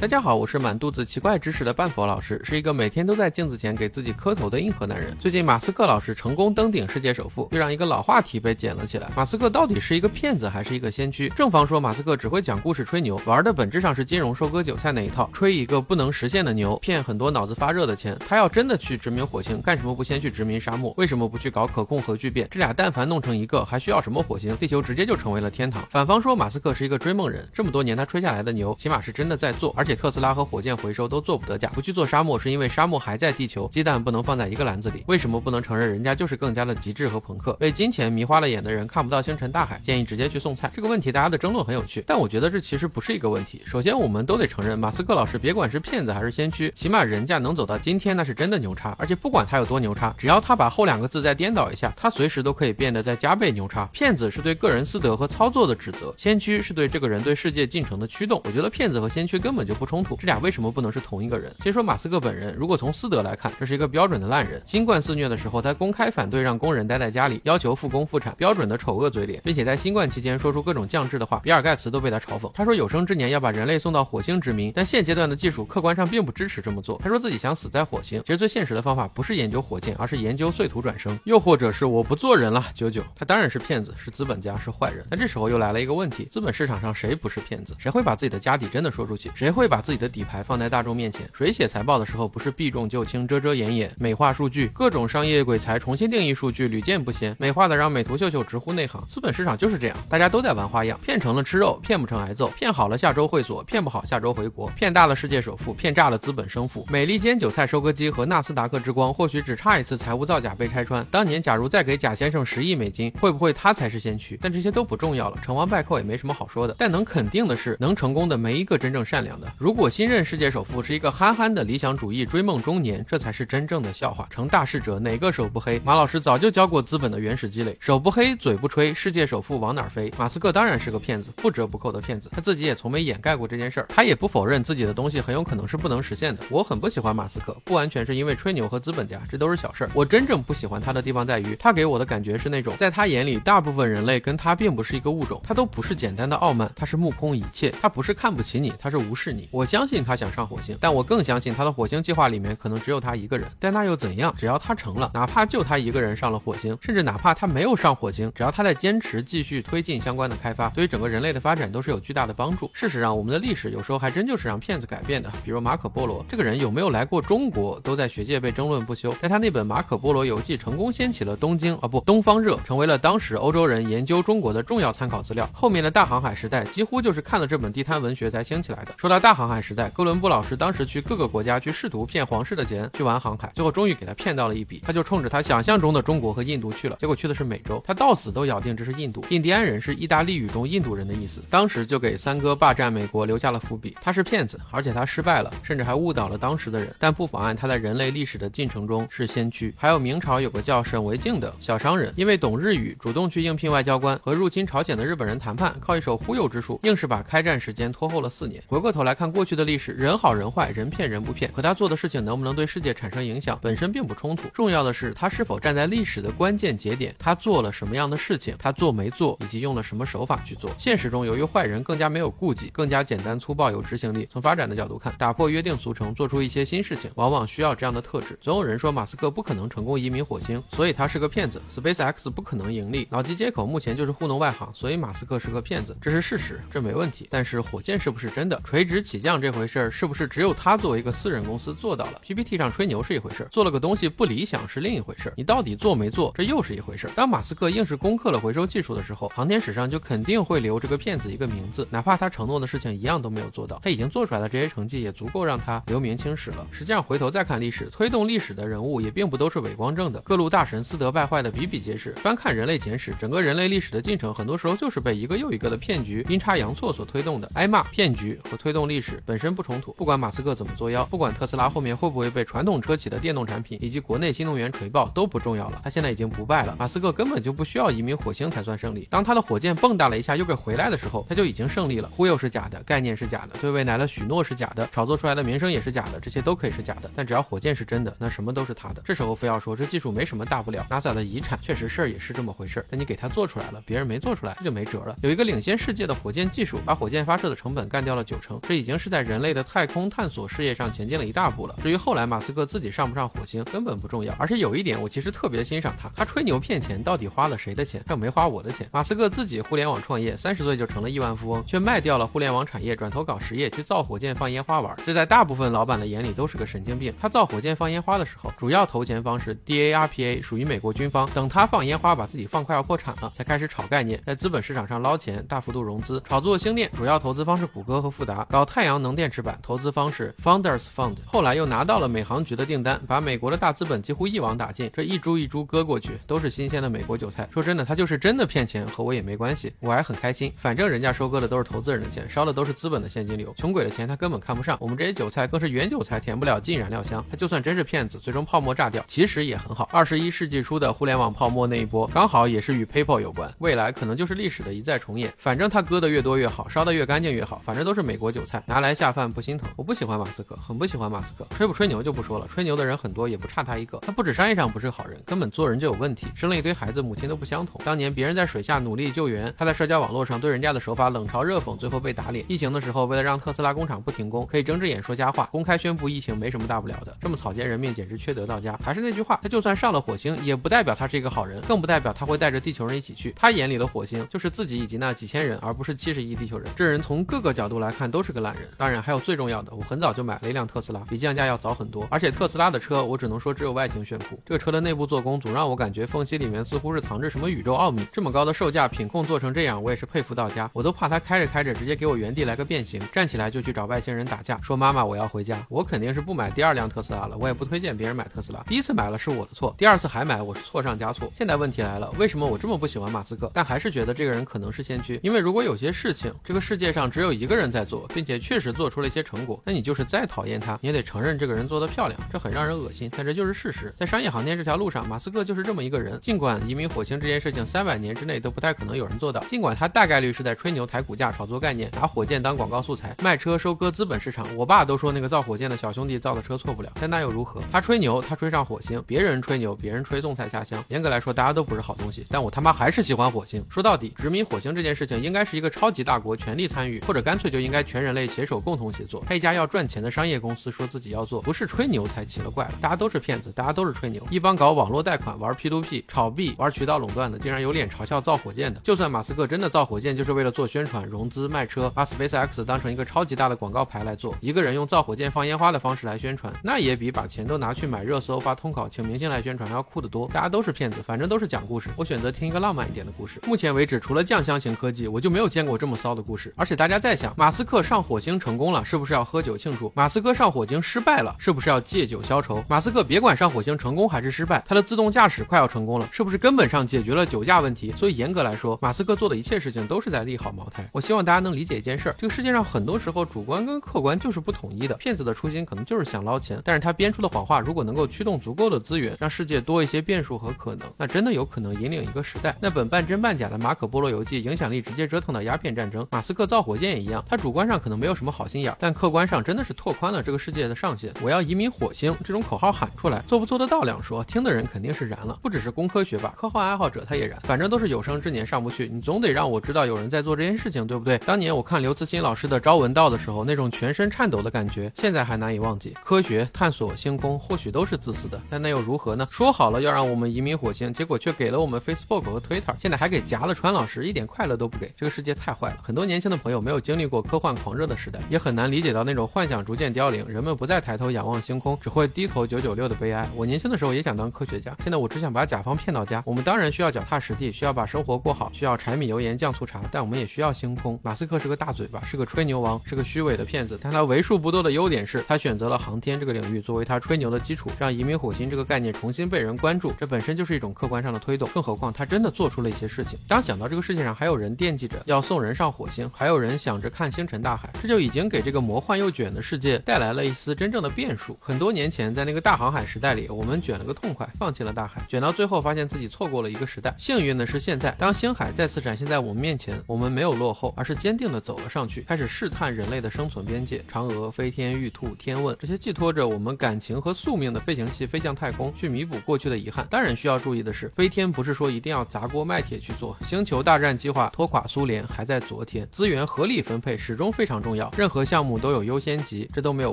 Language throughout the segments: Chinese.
大家好，我是满肚子奇怪知识的半佛老师，是一个每天都在镜子前给自己磕头的硬核男人。最近马斯克老师成功登顶世界首富，又让一个老话题被捡了起来：马斯克到底是一个骗子还是一个先驱？正方说马斯克只会讲故事吹牛，玩的本质上是金融收割韭菜那一套，吹一个不能实现的牛，骗很多脑子发热的钱。他要真的去殖民火星，干什么不先去殖民沙漠？为什么不去搞可控核聚变？这俩但凡弄成一个，还需要什么火星？地球直接就成为了天堂。反方说马斯克是一个追梦人，这么多年他吹下来的牛，起码是真的在做，而且。特斯拉和火箭回收都做不得假，不去做沙漠是因为沙漠还在地球，鸡蛋不能放在一个篮子里。为什么不能承认人家就是更加的极致和朋克？被金钱迷花了眼的人看不到星辰大海，建议直接去送菜。这个问题大家的争论很有趣，但我觉得这其实不是一个问题。首先，我们都得承认，马斯克老师别管是骗子还是先驱，起码人家能走到今天，那是真的牛叉。而且不管他有多牛叉，只要他把后两个字再颠倒一下，他随时都可以变得再加倍牛叉。骗子是对个人私德和操作的指责，先驱是对这个人对世界进程的驱动。我觉得骗子和先驱根本就不冲突，这俩为什么？不能是同一个人？先说马斯克本人，如果从私德来看，这是一个标准的烂人。新冠肆虐的时候，他公开反对让工人待在家里，要求复工复产，标准的丑恶嘴脸，并且在新冠期间说出各种降智的话，比尔盖茨都被他嘲讽。他说有生之年要把人类送到火星殖民，但现阶段的技术客观上并不支持这么做。他说自己想死在火星，其实最现实的方法不是研究火箭，而是研究碎土转生，又或者是我不做人了。九九，他当然是骗子，是资本家，是坏人。但这时候又来了一个问题：资本市场上谁不是骗子？谁会把自己的家底真的说出去？谁会把自己的底牌放在大众面前？谁写财报的时候不是避重就轻、遮遮掩掩、美化数据？各种商业鬼才重新定义数据，屡见不鲜，美化的让美图秀秀直呼内行。资本市场就是这样，大家都在玩花样，骗成了吃肉，骗不成挨揍；骗好了下周会所，骗不好下周回国；骗大了世界首富，骗炸了资本生父。美利坚韭菜收割机和纳斯达克之光或许只差一次财务造假被拆穿。当年假如再给贾先生十亿美金，会不会他才是先驱？但这些都不重要了，成王败寇也没什么好说的。但能肯定的是，能成功的没一个真正善良的。如果新任世界首富是一个憨憨的理想。主义追梦中年，这才是真正的笑话。成大事者哪个手不黑？马老师早就教过资本的原始积累，手不黑，嘴不吹，世界首富往哪飞？马斯克当然是个骗子，不折不扣的骗子。他自己也从没掩盖过这件事儿，他也不否认自己的东西很有可能是不能实现的。我很不喜欢马斯克，不完全是因为吹牛和资本家，这都是小事儿。我真正不喜欢他的地方在于，他给我的感觉是那种，在他眼里，大部分人类跟他并不是一个物种，他都不是简单的傲慢，他是目空一切，他不是看不起你，他是无视你。我相信他想上火星，但我更相信他的火星计划里面可。能只有他一个人，但那又怎样？只要他成了，哪怕就他一个人上了火星，甚至哪怕他没有上火星，只要他在坚持继续推进相关的开发，对于整个人类的发展都是有巨大的帮助。事实上，我们的历史有时候还真就是让骗子改变的。比如马可波罗这个人有没有来过中国，都在学界被争论不休。但他那本《马可波罗游记》成功掀起了东京啊不东方热，成为了当时欧洲人研究中国的重要参考资料。后面的大航海时代几乎就是看了这本地摊文学才兴起来的。说到大大航海时代，哥伦布老师当时去各个国家去试图骗皇室的钱去玩航海。最后终于给他骗到了一笔，他就冲着他想象中的中国和印度去了，结果去的是美洲。他到死都咬定这是印度。印第安人是意大利语中印度人的意思，当时就给三哥霸占美国留下了伏笔。他是骗子，而且他失败了，甚至还误导了当时的人，但不妨碍他在人类历史的进程中是先驱。还有明朝有个叫沈惟敬的小商人，因为懂日语，主动去应聘外交官，和入侵朝鲜的日本人谈判，靠一手忽悠之术，硬是把开战时间拖后了四年。回过头来看过去的历史，人好人坏，人骗人不骗，可他做的事情能不能对世界产生？影响本身并不冲突，重要的是他是否站在历史的关键节点，他做了什么样的事情，他做没做，以及用了什么手法去做。现实中，由于坏人更加没有顾忌，更加简单粗暴有执行力。从发展的角度看，打破约定俗成，做出一些新事情，往往需要这样的特质。总有人说马斯克不可能成功移民火星，所以他是个骗子。SpaceX 不可能盈利，脑机接口目前就是糊弄外行，所以马斯克是个骗子，这是事实，这没问题。但是火箭是不是真的垂直起降这回事儿，是不是只有他作为一个私人公司做到了？PPT 上吹牛是一。回事儿做了个东西不理想是另一回事儿你到底做没做，这又是一回事儿当马斯克硬是攻克了回收技术的时候，航天史上就肯定会留这个骗子一个名字，哪怕他承诺的事情一样都没有做到，他已经做出来的这些成绩也足够让他留名青史了。实际上回头再看历史，推动历史的人物也并不都是伟光正的，各路大神私德败坏的比比皆是。翻看人类简史，整个人类历史的进程，很多时候就是被一个又一个的骗局阴差阳错所推动的。挨骂、骗局和推动历史本身不冲突，不管马斯克怎么作妖，不管特斯拉后面会不会被传统车企的电动产品以及国内新能源锤爆都不重要了，他现在已经不败了。马斯克根本就不需要移民火星才算胜利。当他的火箭蹦跶了一下又给回来的时候，他就已经胜利了。忽悠是假的，概念是假的，对未来的许诺是假的，炒作出来的名声也是假的，这些都可以是假的。但只要火箭是真的，那什么都是他的。这时候非要说这技术没什么大不了，NASA 的遗产确实事儿也是这么回事儿。但你给他做出来了，别人没做出来，这就没辙了。有一个领先世界的火箭技术，把火箭发射的成本干掉了九成，这已经。已经是在人类的太空探索事业上前进了一大步了。至于后来马斯克自己上不上火星，根本不重要。而且有一点，我其实特别欣赏他，他吹牛骗钱，到底花了谁的钱？更没花我的钱。马斯克自己互联网创业，三十岁就成了亿万富翁，却卖掉了互联网产业，转头搞实业，去造火箭放烟花玩。这在大部分老板的眼里都是个神经病。他造火箭放烟花的时候，主要投钱方是 DARPA，属于美国军方。等他放烟花把自己放快要破产了，才开始炒概念，在资本市场上捞钱，大幅度融资，炒作星链。主要投资方是谷歌和富达，搞太太阳能电池板，投资方是 Founders Fund。后来又拿到了美航局的订单，把美国的大资本几乎一网打尽。这一株一株割过去，都是新鲜的美国韭菜。说真的，他就是真的骗钱，和我也没关系，我还很开心。反正人家收割的都是投资人的钱，烧的都是资本的现金流，穷鬼的钱他根本看不上。我们这些韭菜更是原韭菜，填不了进燃料箱。他就算真是骗子，最终泡沫炸掉，其实也很好。二十一世纪初的互联网泡沫那一波，刚好也是与 PayPal 有关，未来可能就是历史的一再重演。反正他割的越多越好，烧的越干净越好，反正都是美国韭菜，拿来下饭不心疼。我不喜欢马斯克，很不喜欢马斯克。吹不吹牛就不说了，吹牛的人很多，也不差他一个。他不止商业上不是好人，根本做人就有问题，生了一堆孩子，母亲都不相同。当年别人在水下努力救援，他在社交网络上对人家的手法冷嘲热讽，最后被打脸。疫情的时候，为了让特斯拉工厂不停工，可以睁只眼说瞎话，公开宣布疫情没什么大不了的。这么草菅人命，简直缺德到家。还是那句话，他就算上了火星，也不代表他是一个好人，更不代表他会带着地球人一起去。他眼里的火星就是自己以及那几千人，而不是七十亿地球人。这人从各个角度来看都是个烂人。当然还有最重要的，我很早就买了一辆特斯拉，比降价要早很多。而且特斯拉的车，我只能说只有外形炫酷，这个车的内部做工总让我感觉缝隙里面似乎是藏着什么宇宙奥秘。这么高的售价，品控做成这样，我也是佩服到家。我都怕他开着开着直接给我原地来个变形，站起来就去找外星人打架，说妈妈我要回家。我肯定是不买第二辆特斯拉了，我也不推荐别人买特斯拉。第一次买了是我的错，第二次还买我是错上加错。现在问题来了，为什么我这么不喜欢马斯克，但还是觉得这个人可能是先驱？因为如果有些事情这个世界上只有一个人在做，并且确实做出了一些成果，那你就是再讨厌他，你也得承认这个人做得漂亮，这很让人恶心，但这就是事实。在商业航天这条路上，马斯克就是这么一个人。尽管移民火星这件事情三百年之内都不太可能有人做到，尽管他大概率是在吹牛抬股价、炒作概念，拿火箭当广告素材，卖车收割资本市场。我爸都说那个造火箭的小兄弟造的车错不了，但那又如何？他吹牛，他吹上火星；别人吹牛，别人吹送菜下乡。严格来说，大家都不是好东西。但我他妈还是喜欢火星。说到底，殖民火星这件事情应该是一个超级大国全力参与，或者干脆就应该全人类携手共同协作。他一家要赚钱的商业公司说自己要做，不是吹牛才奇了怪了。大家都是骗子，大家都是吹牛。一帮搞网络贷款、玩 P2P、炒币、玩渠道垄断的，竟然有脸嘲笑造火箭的。就算马斯克真的造火箭，就是为了做宣传、融资、卖车，把 SpaceX 当成一个超级大的广告牌来做。一个人用造火箭放烟花的方式来宣传，那也比把钱都拿去买热搜、发通稿、请明星来宣传要酷得多。大家都是骗子，反正都是讲故事。我选择听一个浪漫一点的故事。目前为止，除了酱香型科技，我就没有见过这么骚的故事。而且大家在想，马斯克上火星成功了，是不是要喝酒庆祝？马斯克上火星失败了，是不是要借酒消愁？马斯克别管上火星成功还是失败，他的自动驾驶快要成功了，是不是根本上解决了酒驾问题？所以严格来说，马斯克做的一切事情都是在利好茅台。我希望大家能理解一件事儿：这个世界上很多时候主观跟客观就是不统一的。骗子的初心可能就是想捞钱，但是他编出的谎话如果能够驱动足够的资源，让世界多一些变数和可能，那真的有可能引领一个时代。那本半真半假的马可波罗游记，影响力直接折腾到鸦片战争。马斯克造火箭也一样，他主观上可能没有有什么好心眼，但客观上真的是拓宽了这个世界的上限。我要移民火星这种口号喊出来，做不做得到两说，听的人肯定是燃了。不只是工科学吧，科幻爱好者他也燃。反正都是有生之年上不去，你总得让我知道有人在做这件事情，对不对？当年我看刘慈欣老师的《朝闻道》的时候，那种全身颤抖的感觉，现在还难以忘记。科学探索星空或许都是自私的，但那又如何呢？说好了要让我们移民火星，结果却给了我们 Facebook 和 Twitter，现在还给夹了川老师，一点快乐都不给。这个世界太坏了。很多年轻的朋友没有经历过科幻狂热的时代，也很难理解到那种幻想逐渐凋零，人们不再抬头仰望星空，只会低头九九六的悲哀。我年轻的时候也想当科学家，现在我只想把甲方骗到家。我们当然需要脚踏实地，需要把生活过好，需要柴米油盐酱醋茶，但我们也需要星空。马斯克是个大嘴巴，是个吹牛王，是个虚伪的骗子，但他为数不多的优点是他选择了航天这个领域作为他吹牛的基础，让移民火星这个概念重新被人关注，这本身就是一种客观上的推动。更何况他真的做出了一些事情。当想到这个世界上还有人惦记着要送人上火星，还有人想着看星辰大海，这就已经给这个魔幻又卷的世界带来了一丝真正的变数。很多年前，在那个大航海时代里，我们卷了个痛快，放弃了大海，卷到最后发现自己错过了一个时代。幸运的是，现在当星海再次展现在我们面前，我们没有落后，而是坚定地走了上去，开始试探人类的生存边界。嫦娥、飞天、玉兔、天问这些寄托着我们感情和宿命的飞行器飞向太空，去弥补过去的遗憾。当然需要注意的是，飞天不是说一定要砸锅卖铁去做。星球大战计划拖垮苏联还在昨天，资源合理分配始终非常重要。任何项目都有优先级，这都没有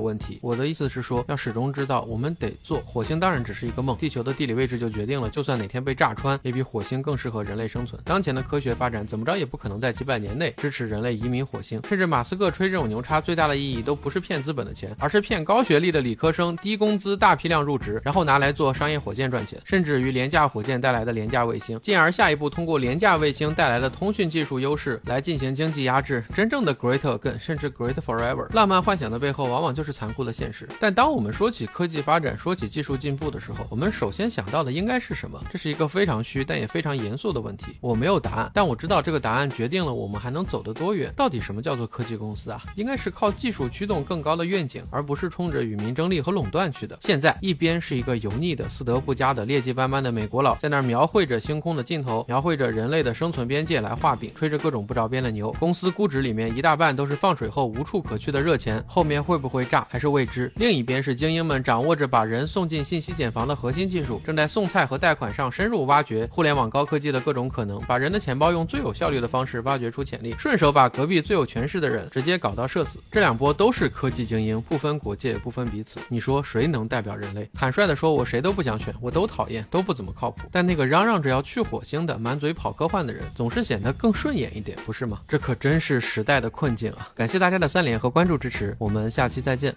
问题。我的意思是说，要始终知道我们得做。火星当然只是一个梦，地球的地理位置就决定了，就算哪天被炸穿，也比火星更适合人类生存。当前的科学发展怎么着也不可能在几百年内支持人类移民火星。甚至马斯克吹这种牛叉，最大的意义都不是骗资本的钱，而是骗高学历的理科生低工资大批量入职，然后拿来做商业火箭赚钱。甚至于廉价火箭带来的廉价卫星，进而下一步通过廉价卫星带来的通讯技术优势来进行经济压制。真正的 Great Again，甚至 Great Forever，浪漫幻想的背后往往就是残酷的现实。但当我们说起科技发展，说起技术进步的时候，我们首先想到的应该是什么？这是一个非常虚但也非常严肃的问题。我没有答案，但我知道这个答案决定了我们还能走得多远。到底什么叫做科技公司啊？应该是靠技术驱动更高的愿景，而不是冲着与民争利和垄断去的。现在一边是一个油腻的、私德不佳的、劣迹斑斑的美国佬，在那儿描绘着星空的尽头，描绘着人类的生存边界来画饼，吹着各种不着边的牛。公司估值里面一大半都是放水后无处可去的热钱，后面会不会炸还是未知。另一边是精英们掌握着把人送进信息茧房的核心技术，正在送菜和贷款上深入挖掘互联网高科技的各种可能，把人的钱包用最有效率的方式挖掘出潜力，顺手把隔壁最有权势的人直接搞到社死。这两波都是科技精英，不分国界，不分彼此。你说谁能代表人类？坦率的说，我谁都不想选，我都讨厌，都不怎么靠谱。但那个嚷嚷着要去火星的，满嘴跑科幻的人，总是显得更顺眼一点，不是吗？这可真是时代的困境啊！感谢大大家的三连和关注支持，我们下期再见。